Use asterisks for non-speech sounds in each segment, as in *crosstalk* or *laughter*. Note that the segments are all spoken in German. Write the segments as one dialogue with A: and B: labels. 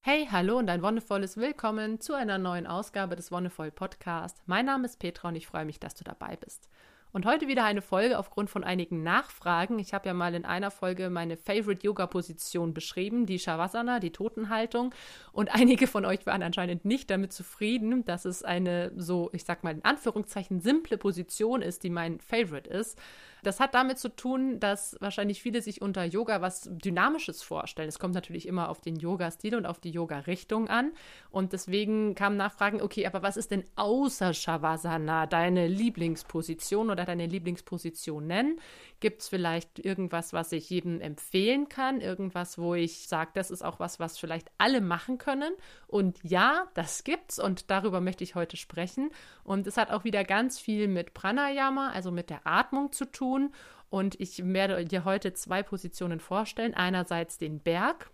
A: Hey, hallo und ein wundervolles Willkommen zu einer neuen Ausgabe des Wonnevoll Podcast. Mein Name ist Petra und ich freue mich, dass du dabei bist. Und heute wieder eine Folge aufgrund von einigen Nachfragen. Ich habe ja mal in einer Folge meine Favorite Yoga Position beschrieben, die Shavasana, die Totenhaltung. Und einige von euch waren anscheinend nicht damit zufrieden, dass es eine so, ich sag mal in Anführungszeichen, simple Position ist, die mein Favorite ist. Das hat damit zu tun, dass wahrscheinlich viele sich unter Yoga was Dynamisches vorstellen. Es kommt natürlich immer auf den Yoga-Stil und auf die Yoga-Richtung an. Und deswegen kamen Nachfragen, okay, aber was ist denn außer Shavasana deine Lieblingsposition oder deine Lieblingsposition nennen? Gibt es vielleicht irgendwas, was ich jedem empfehlen kann? Irgendwas, wo ich sage, das ist auch was, was vielleicht alle machen können? Und ja, das gibt's und darüber möchte ich heute sprechen. Und es hat auch wieder ganz viel mit Pranayama, also mit der Atmung zu tun. Und ich werde dir heute zwei Positionen vorstellen. Einerseits den Berg,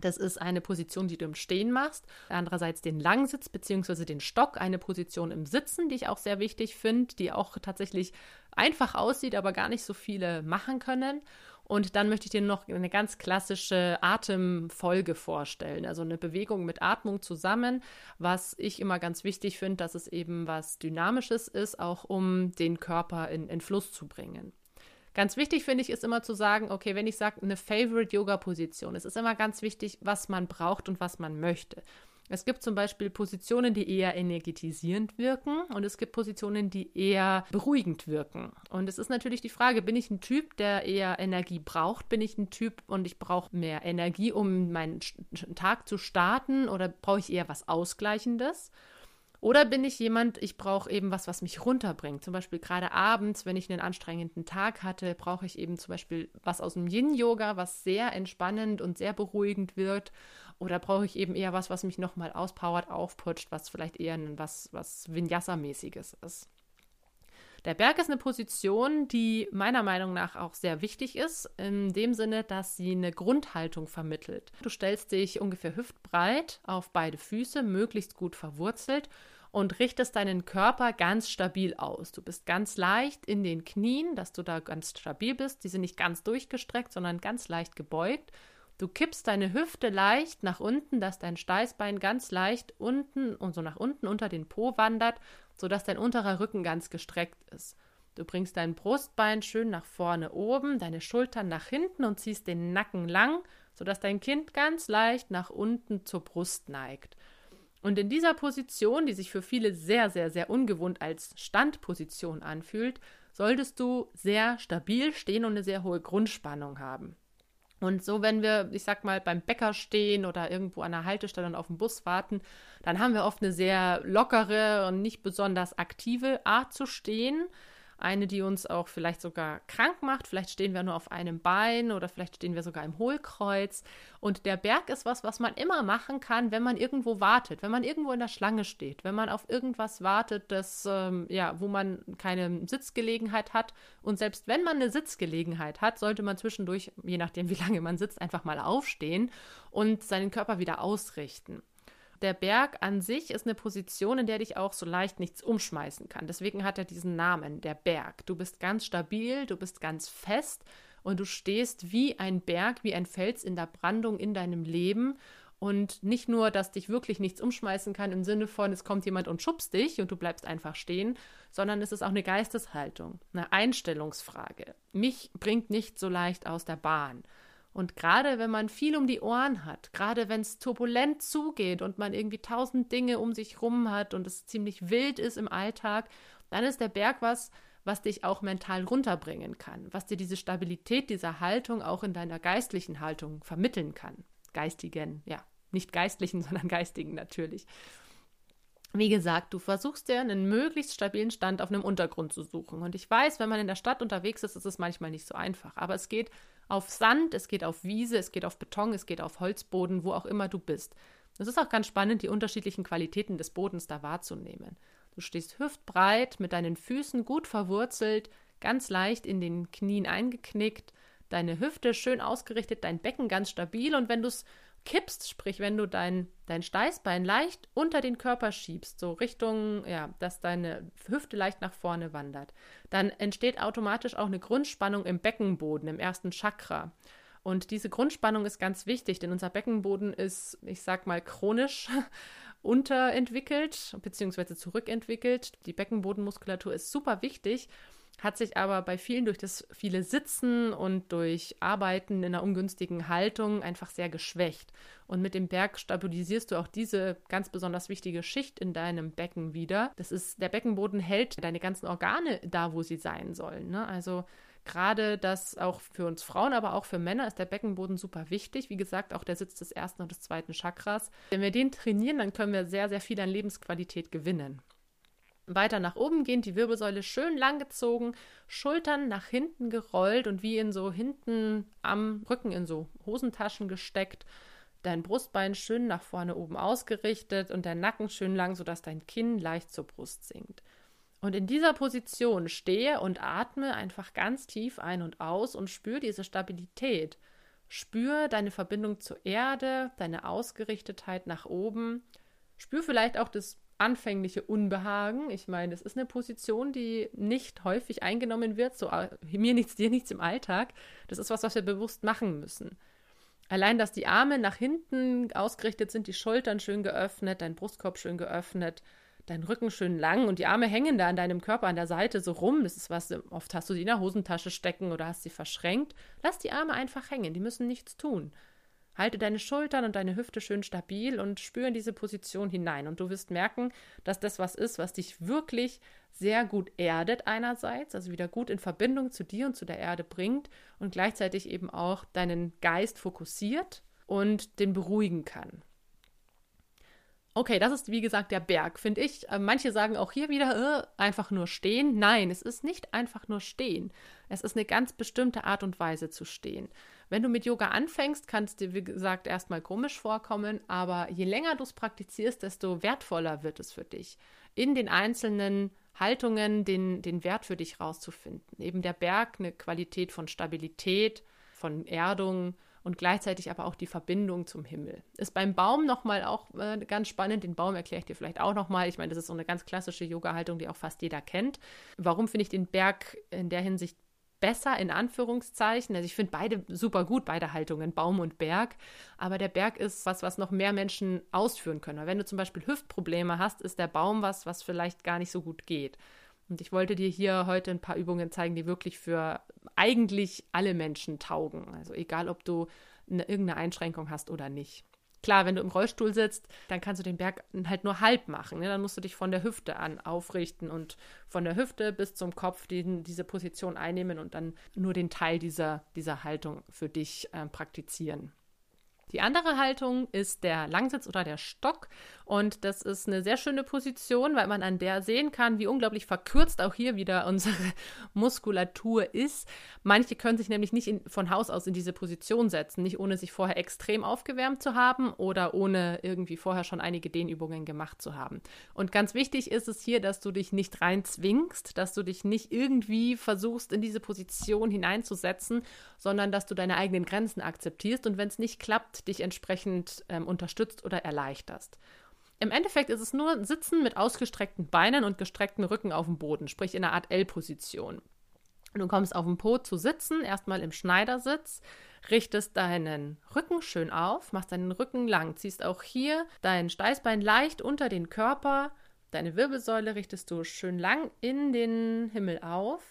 A: das ist eine Position, die du im Stehen machst. Andererseits den Langsitz bzw. den Stock, eine Position im Sitzen, die ich auch sehr wichtig finde, die auch tatsächlich einfach aussieht, aber gar nicht so viele machen können. Und dann möchte ich dir noch eine ganz klassische Atemfolge vorstellen, also eine Bewegung mit Atmung zusammen, was ich immer ganz wichtig finde, dass es eben was Dynamisches ist, auch um den Körper in, in Fluss zu bringen. Ganz wichtig finde ich ist immer zu sagen, okay, wenn ich sage eine Favorite Yoga Position, es ist immer ganz wichtig, was man braucht und was man möchte. Es gibt zum Beispiel Positionen, die eher energetisierend wirken und es gibt Positionen, die eher beruhigend wirken. Und es ist natürlich die Frage, bin ich ein Typ, der eher Energie braucht? Bin ich ein Typ und ich brauche mehr Energie, um meinen Tag zu starten oder brauche ich eher was Ausgleichendes? Oder bin ich jemand, ich brauche eben was, was mich runterbringt. Zum Beispiel gerade abends, wenn ich einen anstrengenden Tag hatte, brauche ich eben zum Beispiel was aus dem Yin-Yoga, was sehr entspannend und sehr beruhigend wird. Oder brauche ich eben eher was, was mich nochmal auspowert, aufputscht, was vielleicht eher was, was Vinyasa-mäßiges ist. Der Berg ist eine Position, die meiner Meinung nach auch sehr wichtig ist, in dem Sinne, dass sie eine Grundhaltung vermittelt. Du stellst dich ungefähr hüftbreit auf beide Füße, möglichst gut verwurzelt und richtest deinen Körper ganz stabil aus. Du bist ganz leicht in den Knien, dass du da ganz stabil bist. Die sind nicht ganz durchgestreckt, sondern ganz leicht gebeugt. Du kippst deine Hüfte leicht nach unten, dass dein Steißbein ganz leicht unten und so nach unten unter den Po wandert sodass dein unterer Rücken ganz gestreckt ist. Du bringst dein Brustbein schön nach vorne oben, deine Schultern nach hinten und ziehst den Nacken lang, sodass dein Kind ganz leicht nach unten zur Brust neigt. Und in dieser Position, die sich für viele sehr, sehr, sehr ungewohnt als Standposition anfühlt, solltest du sehr stabil stehen und eine sehr hohe Grundspannung haben. Und so, wenn wir, ich sag mal, beim Bäcker stehen oder irgendwo an der Haltestelle und auf den Bus warten, dann haben wir oft eine sehr lockere und nicht besonders aktive Art zu stehen eine, die uns auch vielleicht sogar krank macht. Vielleicht stehen wir nur auf einem Bein oder vielleicht stehen wir sogar im Hohlkreuz. Und der Berg ist was, was man immer machen kann, wenn man irgendwo wartet, wenn man irgendwo in der Schlange steht, wenn man auf irgendwas wartet, das, ähm, ja, wo man keine Sitzgelegenheit hat. Und selbst wenn man eine Sitzgelegenheit hat, sollte man zwischendurch, je nachdem, wie lange man sitzt, einfach mal aufstehen und seinen Körper wieder ausrichten der Berg an sich ist eine Position, in der dich auch so leicht nichts umschmeißen kann. Deswegen hat er diesen Namen, der Berg. Du bist ganz stabil, du bist ganz fest und du stehst wie ein Berg, wie ein Fels in der Brandung in deinem Leben. Und nicht nur, dass dich wirklich nichts umschmeißen kann im Sinne von, es kommt jemand und schubst dich und du bleibst einfach stehen, sondern es ist auch eine Geisteshaltung, eine Einstellungsfrage. Mich bringt nicht so leicht aus der Bahn. Und gerade wenn man viel um die Ohren hat, gerade wenn es turbulent zugeht und man irgendwie tausend Dinge um sich rum hat und es ziemlich wild ist im Alltag, dann ist der Berg was, was dich auch mental runterbringen kann, was dir diese Stabilität dieser Haltung auch in deiner geistlichen Haltung vermitteln kann. Geistigen, ja, nicht geistlichen, *laughs* sondern geistigen natürlich. Wie gesagt, du versuchst dir einen möglichst stabilen Stand auf einem Untergrund zu suchen. Und ich weiß, wenn man in der Stadt unterwegs ist, ist es manchmal nicht so einfach. Aber es geht auf Sand, es geht auf Wiese, es geht auf Beton, es geht auf Holzboden, wo auch immer du bist. Es ist auch ganz spannend, die unterschiedlichen Qualitäten des Bodens da wahrzunehmen. Du stehst hüftbreit, mit deinen Füßen gut verwurzelt, ganz leicht in den Knien eingeknickt, deine Hüfte schön ausgerichtet, dein Becken ganz stabil und wenn du es kippst, sprich, wenn du dein, dein Steißbein leicht unter den Körper schiebst, so Richtung, ja, dass deine Hüfte leicht nach vorne wandert, dann entsteht automatisch auch eine Grundspannung im Beckenboden, im ersten Chakra. Und diese Grundspannung ist ganz wichtig, denn unser Beckenboden ist, ich sag mal, chronisch *laughs* unterentwickelt bzw. zurückentwickelt. Die Beckenbodenmuskulatur ist super wichtig, hat sich aber bei vielen durch das viele Sitzen und durch Arbeiten in einer ungünstigen Haltung einfach sehr geschwächt. Und mit dem Berg stabilisierst du auch diese ganz besonders wichtige Schicht in deinem Becken wieder. Das ist, der Beckenboden hält deine ganzen Organe da, wo sie sein sollen. Ne? Also Gerade das auch für uns Frauen, aber auch für Männer ist der Beckenboden super wichtig. Wie gesagt, auch der Sitz des ersten und des zweiten Chakras. Wenn wir den trainieren, dann können wir sehr, sehr viel an Lebensqualität gewinnen. Weiter nach oben gehend, die Wirbelsäule schön langgezogen, Schultern nach hinten gerollt und wie in so hinten am Rücken in so Hosentaschen gesteckt. Dein Brustbein schön nach vorne oben ausgerichtet und der Nacken schön lang, sodass dein Kinn leicht zur Brust sinkt. Und in dieser Position stehe und atme einfach ganz tief ein und aus und spür diese Stabilität. Spür deine Verbindung zur Erde, deine Ausgerichtetheit nach oben. Spür vielleicht auch das anfängliche Unbehagen. Ich meine, es ist eine Position, die nicht häufig eingenommen wird, so äh, mir nichts, dir nichts im Alltag. Das ist was, was wir bewusst machen müssen. Allein, dass die Arme nach hinten ausgerichtet sind, die Schultern schön geöffnet, dein Brustkorb schön geöffnet, dein Rücken schön lang und die Arme hängen da an deinem Körper an der Seite so rum. Das ist was, oft hast du sie in der Hosentasche stecken oder hast sie verschränkt. Lass die Arme einfach hängen, die müssen nichts tun. Halte deine Schultern und deine Hüfte schön stabil und spüre in diese Position hinein. Und du wirst merken, dass das was ist, was dich wirklich sehr gut erdet einerseits, also wieder gut in Verbindung zu dir und zu der Erde bringt und gleichzeitig eben auch deinen Geist fokussiert und den beruhigen kann. Okay, das ist wie gesagt der Berg, finde ich. Äh, manche sagen auch hier wieder, äh, einfach nur stehen. Nein, es ist nicht einfach nur stehen. Es ist eine ganz bestimmte Art und Weise zu stehen. Wenn du mit Yoga anfängst, kann es dir, wie gesagt, erstmal komisch vorkommen, aber je länger du es praktizierst, desto wertvoller wird es für dich. In den einzelnen Haltungen den, den Wert für dich rauszufinden. Eben der Berg, eine Qualität von Stabilität, von Erdung, und gleichzeitig aber auch die Verbindung zum Himmel. Ist beim Baum nochmal auch äh, ganz spannend. Den Baum erkläre ich dir vielleicht auch nochmal. Ich meine, das ist so eine ganz klassische Yoga-Haltung, die auch fast jeder kennt. Warum finde ich den Berg in der Hinsicht besser in Anführungszeichen. Also ich finde beide super gut, beide Haltungen, Baum und Berg. Aber der Berg ist was, was noch mehr Menschen ausführen können. Weil wenn du zum Beispiel Hüftprobleme hast, ist der Baum was, was vielleicht gar nicht so gut geht. Und ich wollte dir hier heute ein paar Übungen zeigen, die wirklich für eigentlich alle Menschen taugen. Also egal, ob du eine, irgendeine Einschränkung hast oder nicht. Klar, wenn du im Rollstuhl sitzt, dann kannst du den Berg halt nur halb machen. Ne? Dann musst du dich von der Hüfte an aufrichten und von der Hüfte bis zum Kopf den, diese Position einnehmen und dann nur den Teil dieser, dieser Haltung für dich äh, praktizieren. Die andere Haltung ist der Langsitz oder der Stock. Und das ist eine sehr schöne Position, weil man an der sehen kann, wie unglaublich verkürzt auch hier wieder *laughs* unsere Muskulatur ist. Manche können sich nämlich nicht in, von Haus aus in diese Position setzen, nicht ohne sich vorher extrem aufgewärmt zu haben oder ohne irgendwie vorher schon einige Dehnübungen gemacht zu haben. Und ganz wichtig ist es hier, dass du dich nicht rein zwingst, dass du dich nicht irgendwie versuchst, in diese Position hineinzusetzen, sondern dass du deine eigenen Grenzen akzeptierst und wenn es nicht klappt, dich entsprechend ähm, unterstützt oder erleichterst. Im Endeffekt ist es nur Sitzen mit ausgestreckten Beinen und gestreckten Rücken auf dem Boden, sprich in einer Art L-Position. Du kommst auf dem Po zu sitzen, erstmal im Schneidersitz, richtest deinen Rücken schön auf, machst deinen Rücken lang, ziehst auch hier dein Steißbein leicht unter den Körper, deine Wirbelsäule richtest du schön lang in den Himmel auf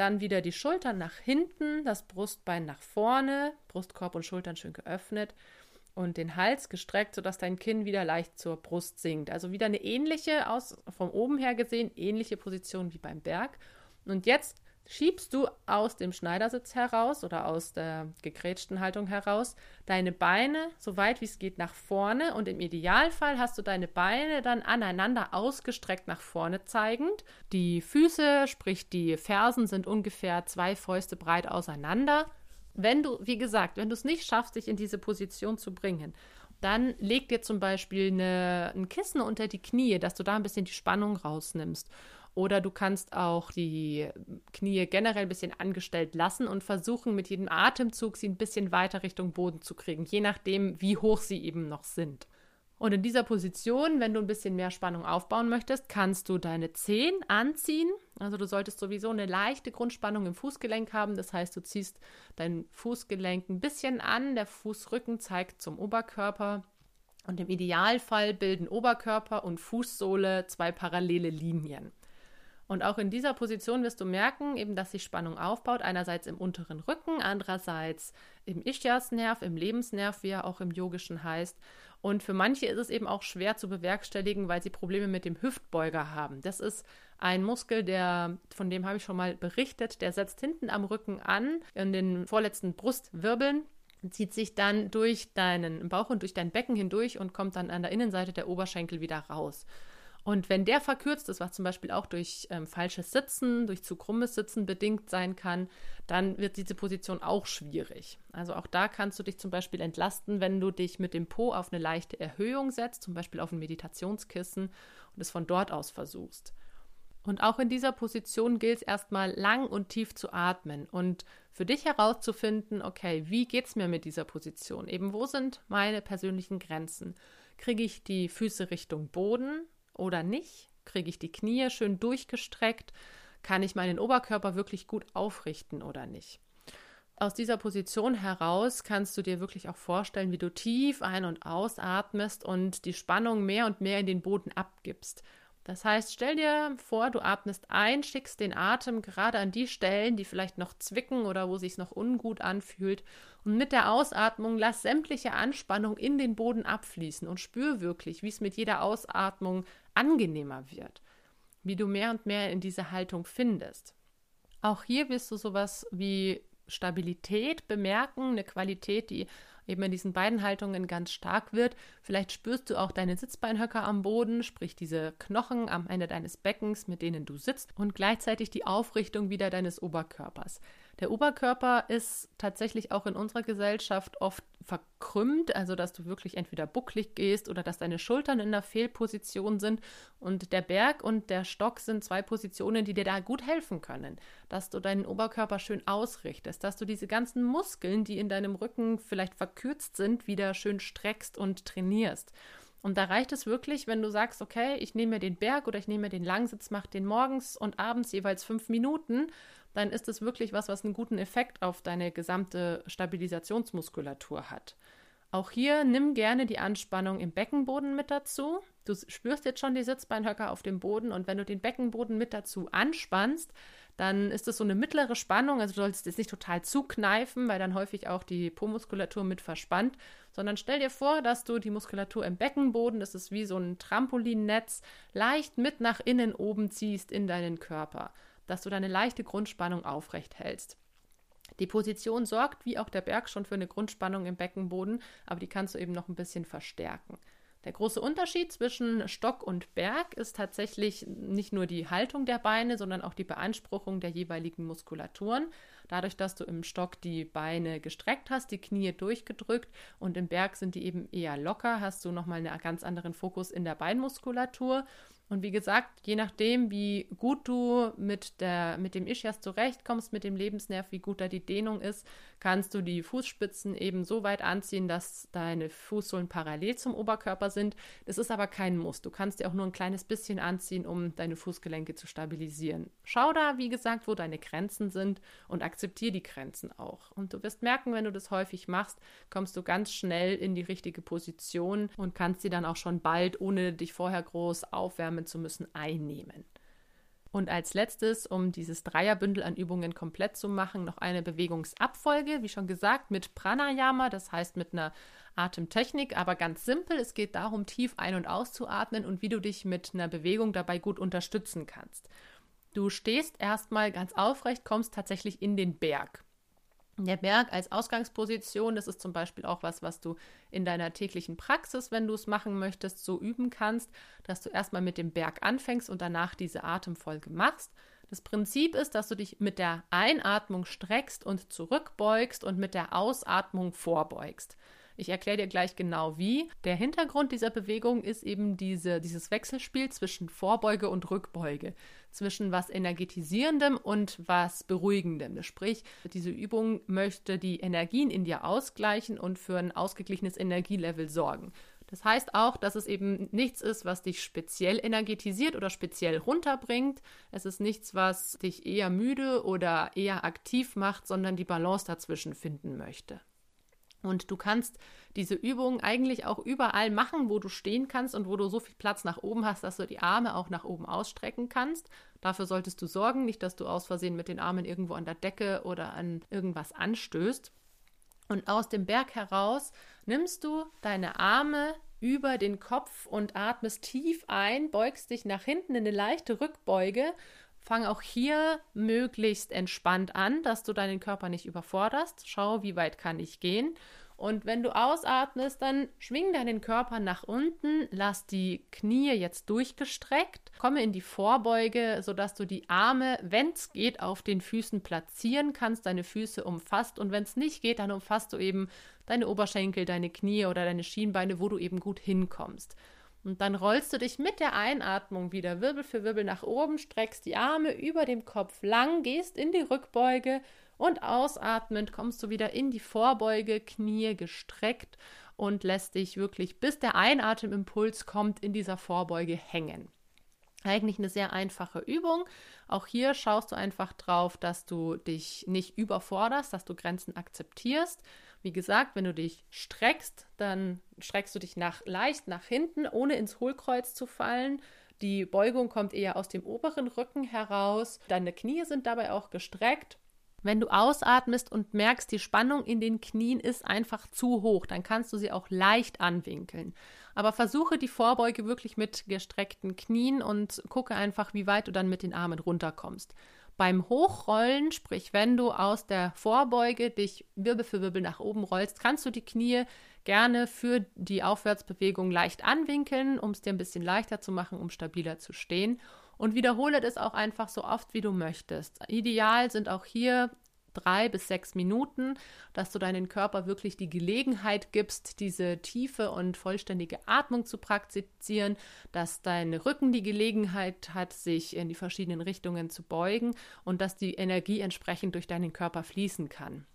A: dann wieder die Schultern nach hinten, das Brustbein nach vorne, Brustkorb und Schultern schön geöffnet und den Hals gestreckt, sodass dein Kinn wieder leicht zur Brust sinkt. Also wieder eine ähnliche, aus, vom oben her gesehen, ähnliche Position wie beim Berg. Und jetzt schiebst du aus dem Schneidersitz heraus oder aus der gegrätschten Haltung heraus deine Beine so weit wie es geht nach vorne und im Idealfall hast du deine Beine dann aneinander ausgestreckt nach vorne zeigend. Die Füße, sprich die Fersen sind ungefähr zwei Fäuste breit auseinander. Wenn du, wie gesagt, wenn du es nicht schaffst, dich in diese Position zu bringen, dann leg dir zum Beispiel eine, ein Kissen unter die Knie, dass du da ein bisschen die Spannung rausnimmst. Oder du kannst auch die Knie generell ein bisschen angestellt lassen und versuchen, mit jedem Atemzug sie ein bisschen weiter Richtung Boden zu kriegen, je nachdem, wie hoch sie eben noch sind. Und in dieser Position, wenn du ein bisschen mehr Spannung aufbauen möchtest, kannst du deine Zehen anziehen. Also du solltest sowieso eine leichte Grundspannung im Fußgelenk haben. Das heißt, du ziehst dein Fußgelenk ein bisschen an. Der Fußrücken zeigt zum Oberkörper. Und im Idealfall bilden Oberkörper und Fußsohle zwei parallele Linien. Und auch in dieser Position wirst du merken, eben, dass sich Spannung aufbaut, einerseits im unteren Rücken, andererseits im Ischiasnerv, im Lebensnerv, wie er auch im Yogischen heißt. Und für manche ist es eben auch schwer zu bewerkstelligen, weil sie Probleme mit dem Hüftbeuger haben. Das ist ein Muskel, der, von dem habe ich schon mal berichtet, der setzt hinten am Rücken an, in den vorletzten Brustwirbeln zieht sich dann durch deinen Bauch und durch dein Becken hindurch und kommt dann an der Innenseite der Oberschenkel wieder raus. Und wenn der verkürzt ist, was zum Beispiel auch durch ähm, falsches Sitzen, durch zu krummes Sitzen bedingt sein kann, dann wird diese Position auch schwierig. Also auch da kannst du dich zum Beispiel entlasten, wenn du dich mit dem Po auf eine leichte Erhöhung setzt, zum Beispiel auf ein Meditationskissen und es von dort aus versuchst. Und auch in dieser Position gilt es erstmal lang und tief zu atmen und für dich herauszufinden, okay, wie geht es mir mit dieser Position? Eben, wo sind meine persönlichen Grenzen? Kriege ich die Füße Richtung Boden? Oder nicht? Kriege ich die Knie schön durchgestreckt? Kann ich meinen Oberkörper wirklich gut aufrichten oder nicht? Aus dieser Position heraus kannst du dir wirklich auch vorstellen, wie du tief ein- und ausatmest und die Spannung mehr und mehr in den Boden abgibst. Das heißt, stell dir vor, du atmest ein, schickst den Atem gerade an die Stellen, die vielleicht noch zwicken oder wo sich noch ungut anfühlt. Und mit der Ausatmung lass sämtliche Anspannung in den Boden abfließen und spür wirklich, wie es mit jeder Ausatmung angenehmer wird, wie du mehr und mehr in diese Haltung findest. Auch hier wirst du sowas wie Stabilität bemerken, eine Qualität, die eben in diesen beiden Haltungen ganz stark wird. Vielleicht spürst du auch deine Sitzbeinhöcker am Boden, sprich diese Knochen am Ende deines Beckens, mit denen du sitzt und gleichzeitig die Aufrichtung wieder deines Oberkörpers. Der Oberkörper ist tatsächlich auch in unserer Gesellschaft oft verkrümmt, also dass du wirklich entweder bucklig gehst oder dass deine Schultern in der Fehlposition sind. Und der Berg und der Stock sind zwei Positionen, die dir da gut helfen können. Dass du deinen Oberkörper schön ausrichtest, dass du diese ganzen Muskeln, die in deinem Rücken vielleicht verkürzt sind, wieder schön streckst und trainierst. Und da reicht es wirklich, wenn du sagst, okay, ich nehme mir den Berg oder ich nehme mir den Langsitz, mach den morgens und abends jeweils fünf Minuten dann ist es wirklich was, was einen guten Effekt auf deine gesamte Stabilisationsmuskulatur hat. Auch hier nimm gerne die Anspannung im Beckenboden mit dazu. Du spürst jetzt schon die Sitzbeinhöcker auf dem Boden und wenn du den Beckenboden mit dazu anspannst, dann ist es so eine mittlere Spannung. Also du solltest jetzt nicht total zukneifen, weil dann häufig auch die Po-Muskulatur mit verspannt, sondern stell dir vor, dass du die Muskulatur im Beckenboden, das ist wie so ein Trampolinnetz, leicht mit nach innen oben ziehst in deinen Körper dass du deine leichte Grundspannung aufrecht hältst. Die Position sorgt, wie auch der Berg, schon für eine Grundspannung im Beckenboden, aber die kannst du eben noch ein bisschen verstärken. Der große Unterschied zwischen Stock und Berg ist tatsächlich nicht nur die Haltung der Beine, sondern auch die Beanspruchung der jeweiligen Muskulaturen. Dadurch, dass du im Stock die Beine gestreckt hast, die Knie durchgedrückt und im Berg sind die eben eher locker, hast du nochmal einen ganz anderen Fokus in der Beinmuskulatur. Und wie gesagt, je nachdem, wie gut du mit, der, mit dem Ischias zurechtkommst, mit dem Lebensnerv, wie gut da die Dehnung ist, kannst du die Fußspitzen eben so weit anziehen, dass deine Fußsohlen parallel zum Oberkörper sind. Das ist aber kein Muss. Du kannst dir auch nur ein kleines bisschen anziehen, um deine Fußgelenke zu stabilisieren. Schau da, wie gesagt, wo deine Grenzen sind und akzeptiere die Grenzen auch. Und du wirst merken, wenn du das häufig machst, kommst du ganz schnell in die richtige Position und kannst sie dann auch schon bald, ohne dich vorher groß aufwärmen, aufwärmen zu müssen, einnehmen. Und als letztes, um dieses Dreierbündel an Übungen komplett zu machen, noch eine Bewegungsabfolge, wie schon gesagt, mit Pranayama, das heißt mit einer Atemtechnik, aber ganz simpel. Es geht darum, tief ein- und auszuatmen und wie du dich mit einer Bewegung dabei gut unterstützen kannst. Du stehst erstmal ganz aufrecht, kommst tatsächlich in den Berg. Der Berg als Ausgangsposition, das ist zum Beispiel auch was, was du in deiner täglichen Praxis, wenn du es machen möchtest, so üben kannst, dass du erstmal mit dem Berg anfängst und danach diese Atemfolge machst. Das Prinzip ist, dass du dich mit der Einatmung streckst und zurückbeugst und mit der Ausatmung vorbeugst. Ich erkläre dir gleich genau wie. Der Hintergrund dieser Bewegung ist eben diese, dieses Wechselspiel zwischen Vorbeuge und Rückbeuge, zwischen was Energetisierendem und was Beruhigendem. Sprich, diese Übung möchte die Energien in dir ausgleichen und für ein ausgeglichenes Energielevel sorgen. Das heißt auch, dass es eben nichts ist, was dich speziell energetisiert oder speziell runterbringt. Es ist nichts, was dich eher müde oder eher aktiv macht, sondern die Balance dazwischen finden möchte. Und du kannst diese Übung eigentlich auch überall machen, wo du stehen kannst und wo du so viel Platz nach oben hast, dass du die Arme auch nach oben ausstrecken kannst. Dafür solltest du sorgen, nicht, dass du aus Versehen mit den Armen irgendwo an der Decke oder an irgendwas anstößt. Und aus dem Berg heraus nimmst du deine Arme über den Kopf und atmest tief ein, beugst dich nach hinten in eine leichte Rückbeuge. Fang auch hier möglichst entspannt an, dass du deinen Körper nicht überforderst. Schau, wie weit kann ich gehen. Und wenn du ausatmest, dann schwing deinen Körper nach unten, lass die Knie jetzt durchgestreckt, komme in die Vorbeuge, sodass du die Arme, wenn es geht, auf den Füßen platzieren kannst, deine Füße umfasst. Und wenn es nicht geht, dann umfasst du eben deine Oberschenkel, deine Knie oder deine Schienbeine, wo du eben gut hinkommst. Und dann rollst du dich mit der Einatmung wieder Wirbel für Wirbel nach oben, streckst die Arme über dem Kopf lang, gehst in die Rückbeuge und ausatmend kommst du wieder in die Vorbeuge, Knie gestreckt und lässt dich wirklich, bis der Einatemimpuls kommt, in dieser Vorbeuge hängen. Eigentlich eine sehr einfache Übung. Auch hier schaust du einfach drauf, dass du dich nicht überforderst, dass du Grenzen akzeptierst. Wie gesagt, wenn du dich streckst, dann streckst du dich nach, leicht nach hinten, ohne ins Hohlkreuz zu fallen. Die Beugung kommt eher aus dem oberen Rücken heraus. Deine Knie sind dabei auch gestreckt wenn du ausatmest und merkst, die Spannung in den Knien ist einfach zu hoch, dann kannst du sie auch leicht anwinkeln. Aber versuche die Vorbeuge wirklich mit gestreckten Knien und gucke einfach, wie weit du dann mit den Armen runterkommst. Beim Hochrollen, sprich wenn du aus der Vorbeuge dich Wirbel für Wirbel nach oben rollst, kannst du die Knie gerne für die Aufwärtsbewegung leicht anwinkeln, um es dir ein bisschen leichter zu machen, um stabiler zu stehen und wiederhole das auch einfach so oft, wie du möchtest. Ideal sind auch hier drei bis sechs Minuten, dass du deinen Körper wirklich die Gelegenheit gibst, diese tiefe und vollständige Atmung zu praktizieren, dass dein Rücken die Gelegenheit hat, sich in die verschiedenen Richtungen zu beugen und dass die Energie entsprechend durch deinen Körper fließen kann.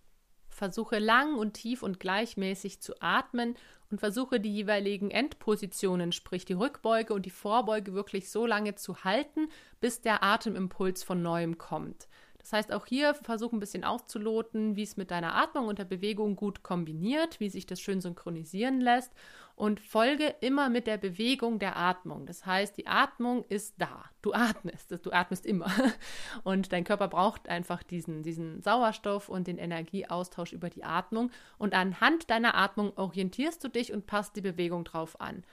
A: Versuche lang und tief und gleichmäßig zu atmen und versuche die jeweiligen Endpositionen, sprich die Rückbeuge und die Vorbeuge wirklich so lange zu halten, bis der Atemimpuls von neuem kommt. Das heißt, auch hier versuch ein bisschen auszuloten, wie es mit deiner Atmung und der Bewegung gut kombiniert, wie sich das schön synchronisieren lässt und folge immer mit der Bewegung der Atmung. Das heißt, die Atmung ist da. Du atmest, du atmest immer. *laughs* Und dein Körper braucht einfach diesen, diesen Sauerstoff und den Energieaustausch über die Atmung. Und anhand deiner Atmung orientierst du dich und passt die Bewegung drauf an.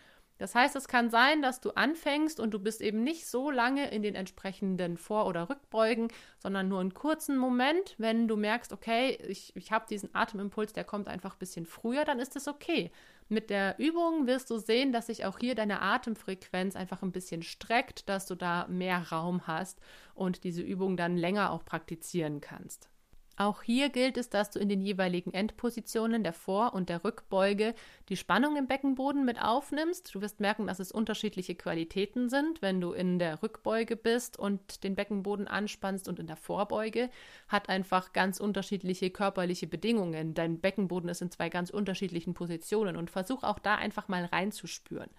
A: Das heißt, es kann sein, dass du anfängst und du bist eben nicht so lange in den entsprechenden Vor- oder Rückbeugen, sondern nur einen kurzen Moment. Wenn du merkst, okay, ich, ich habe diesen Atemimpuls, der kommt einfach ein bisschen früher, dann ist es okay. Mit der Übung wirst du sehen, dass sich auch hier deine Atemfrequenz einfach ein bisschen streckt, dass du da mehr Raum hast und diese Übung dann länger auch praktizieren kannst. Auch hier gilt es, dass du in den jeweiligen Endpositionen der Vor- und der Rückbeuge die Spannung im Beckenboden mit aufnimmst. Du wirst merken, dass es unterschiedliche Qualitäten sind. Wenn du in der Rückbeuge bist und den Beckenboden anspannst und in der Vorbeuge, hat einfach ganz unterschiedliche körperliche Bedingungen. Dein Beckenboden ist in zwei ganz unterschiedlichen Positionen und versuch auch da einfach mal reinzuspüren.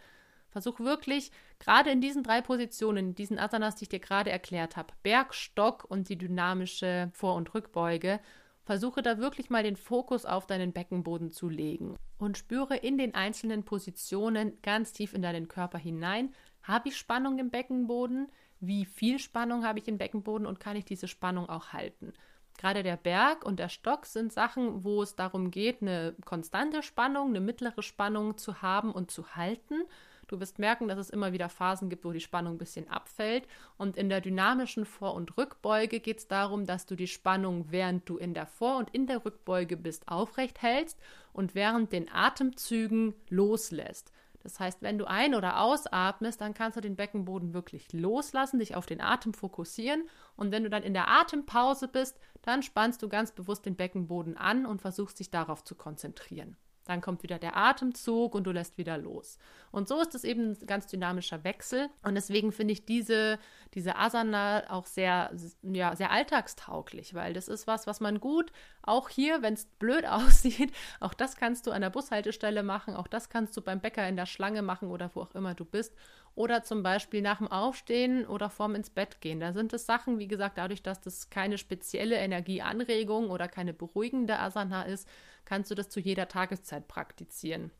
A: Versuch wirklich, gerade in diesen drei Positionen, diesen Asanas, die ich dir gerade erklärt habe, Berg, Stock und die dynamische Vor- und Rückbeuge, versuche da wirklich mal den Fokus auf deinen Beckenboden zu legen und spüre in den einzelnen Positionen ganz tief in deinen Körper hinein. Habe ich Spannung im Beckenboden? Wie viel Spannung habe ich im Beckenboden und kann ich diese Spannung auch halten? Gerade der Berg und der Stock sind Sachen, wo es darum geht, eine konstante Spannung, eine mittlere Spannung zu haben und zu halten Du wirst merken, dass es immer wieder Phasen gibt, wo die Spannung ein bisschen abfällt. Und in der dynamischen Vor- und Rückbeuge geht es darum, dass du die Spannung, während du in der Vor- und in der Rückbeuge bist, aufrecht hältst und während den Atemzügen loslässt. Das heißt, wenn du ein- oder ausatmest, dann kannst du den Beckenboden wirklich loslassen, dich auf den Atem fokussieren. Und wenn du dann in der Atempause bist, dann spannst du ganz bewusst den Beckenboden an und versuchst dich darauf zu konzentrieren. Dann kommt wieder der Atemzug und du lässt wieder los. Und so ist es eben ein ganz dynamischer Wechsel. Und deswegen finde ich diese, diese Asana auch sehr, ja, sehr alltagstauglich, weil das ist was, was man gut, auch hier, wenn es blöd *laughs* aussieht, auch das kannst du an der Bushaltestelle machen, auch das kannst du beim Bäcker in der Schlange machen oder wo auch immer du bist. Oder zum Beispiel nach dem Aufstehen oder vorm ins Bett gehen. Da sind es Sachen, wie gesagt, dadurch, dass das keine spezielle Energieanregung oder keine beruhigende Asana ist, kannst du das zu jeder Tageszeit praktizieren.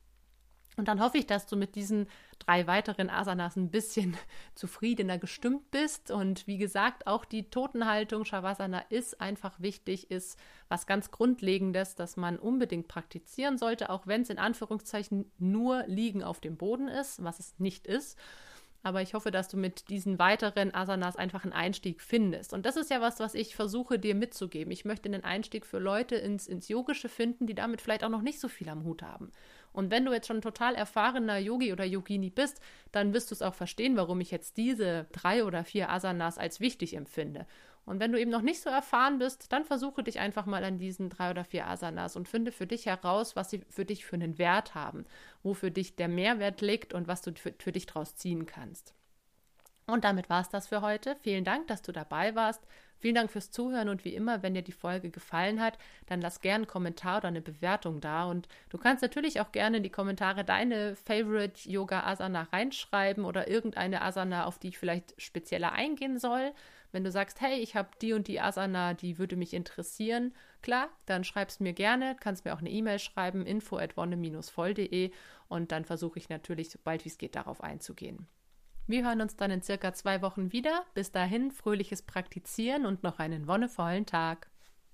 A: Und dann hoffe ich, dass du mit diesen drei weiteren Asanas ein bisschen *laughs* zufriedener gestimmt bist. Und wie gesagt, auch die Totenhaltung Shavasana ist einfach wichtig, ist was ganz Grundlegendes, das man unbedingt praktizieren sollte, auch wenn es in Anführungszeichen nur Liegen auf dem Boden ist, was es nicht ist. Aber ich hoffe, dass du mit diesen weiteren Asanas einfach einen Einstieg findest. Und das ist ja was, was ich versuche dir mitzugeben. Ich möchte einen Einstieg für Leute ins, ins Yogische finden, die damit vielleicht auch noch nicht so viel am Hut haben. Und wenn du jetzt schon total erfahrener Yogi oder Yogini bist, dann wirst du es auch verstehen, warum ich jetzt diese drei oder vier Asanas als wichtig empfinde. Und wenn du eben noch nicht so erfahren bist, dann versuche dich einfach mal an diesen drei oder vier Asanas und finde für dich heraus, was sie für dich für einen Wert haben, wo für dich der Mehrwert liegt und was du für, für dich draus ziehen kannst. Und damit war es das für heute. Vielen Dank, dass du dabei warst. Vielen Dank fürs Zuhören und wie immer, wenn dir die Folge gefallen hat, dann lass gerne einen Kommentar oder eine Bewertung da. Und du kannst natürlich auch gerne in die Kommentare deine Favorite Yoga Asana reinschreiben oder irgendeine Asana, auf die ich vielleicht spezieller eingehen soll. Wenn du sagst, hey, ich habe die und die Asana, die würde mich interessieren, klar, dann schreibst mir gerne, kannst mir auch eine E-Mail schreiben, info at wonne-voll.de und dann versuche ich natürlich, sobald wie es geht, darauf einzugehen. Wir hören uns dann in circa zwei Wochen wieder. Bis dahin fröhliches Praktizieren und noch einen wonnevollen Tag.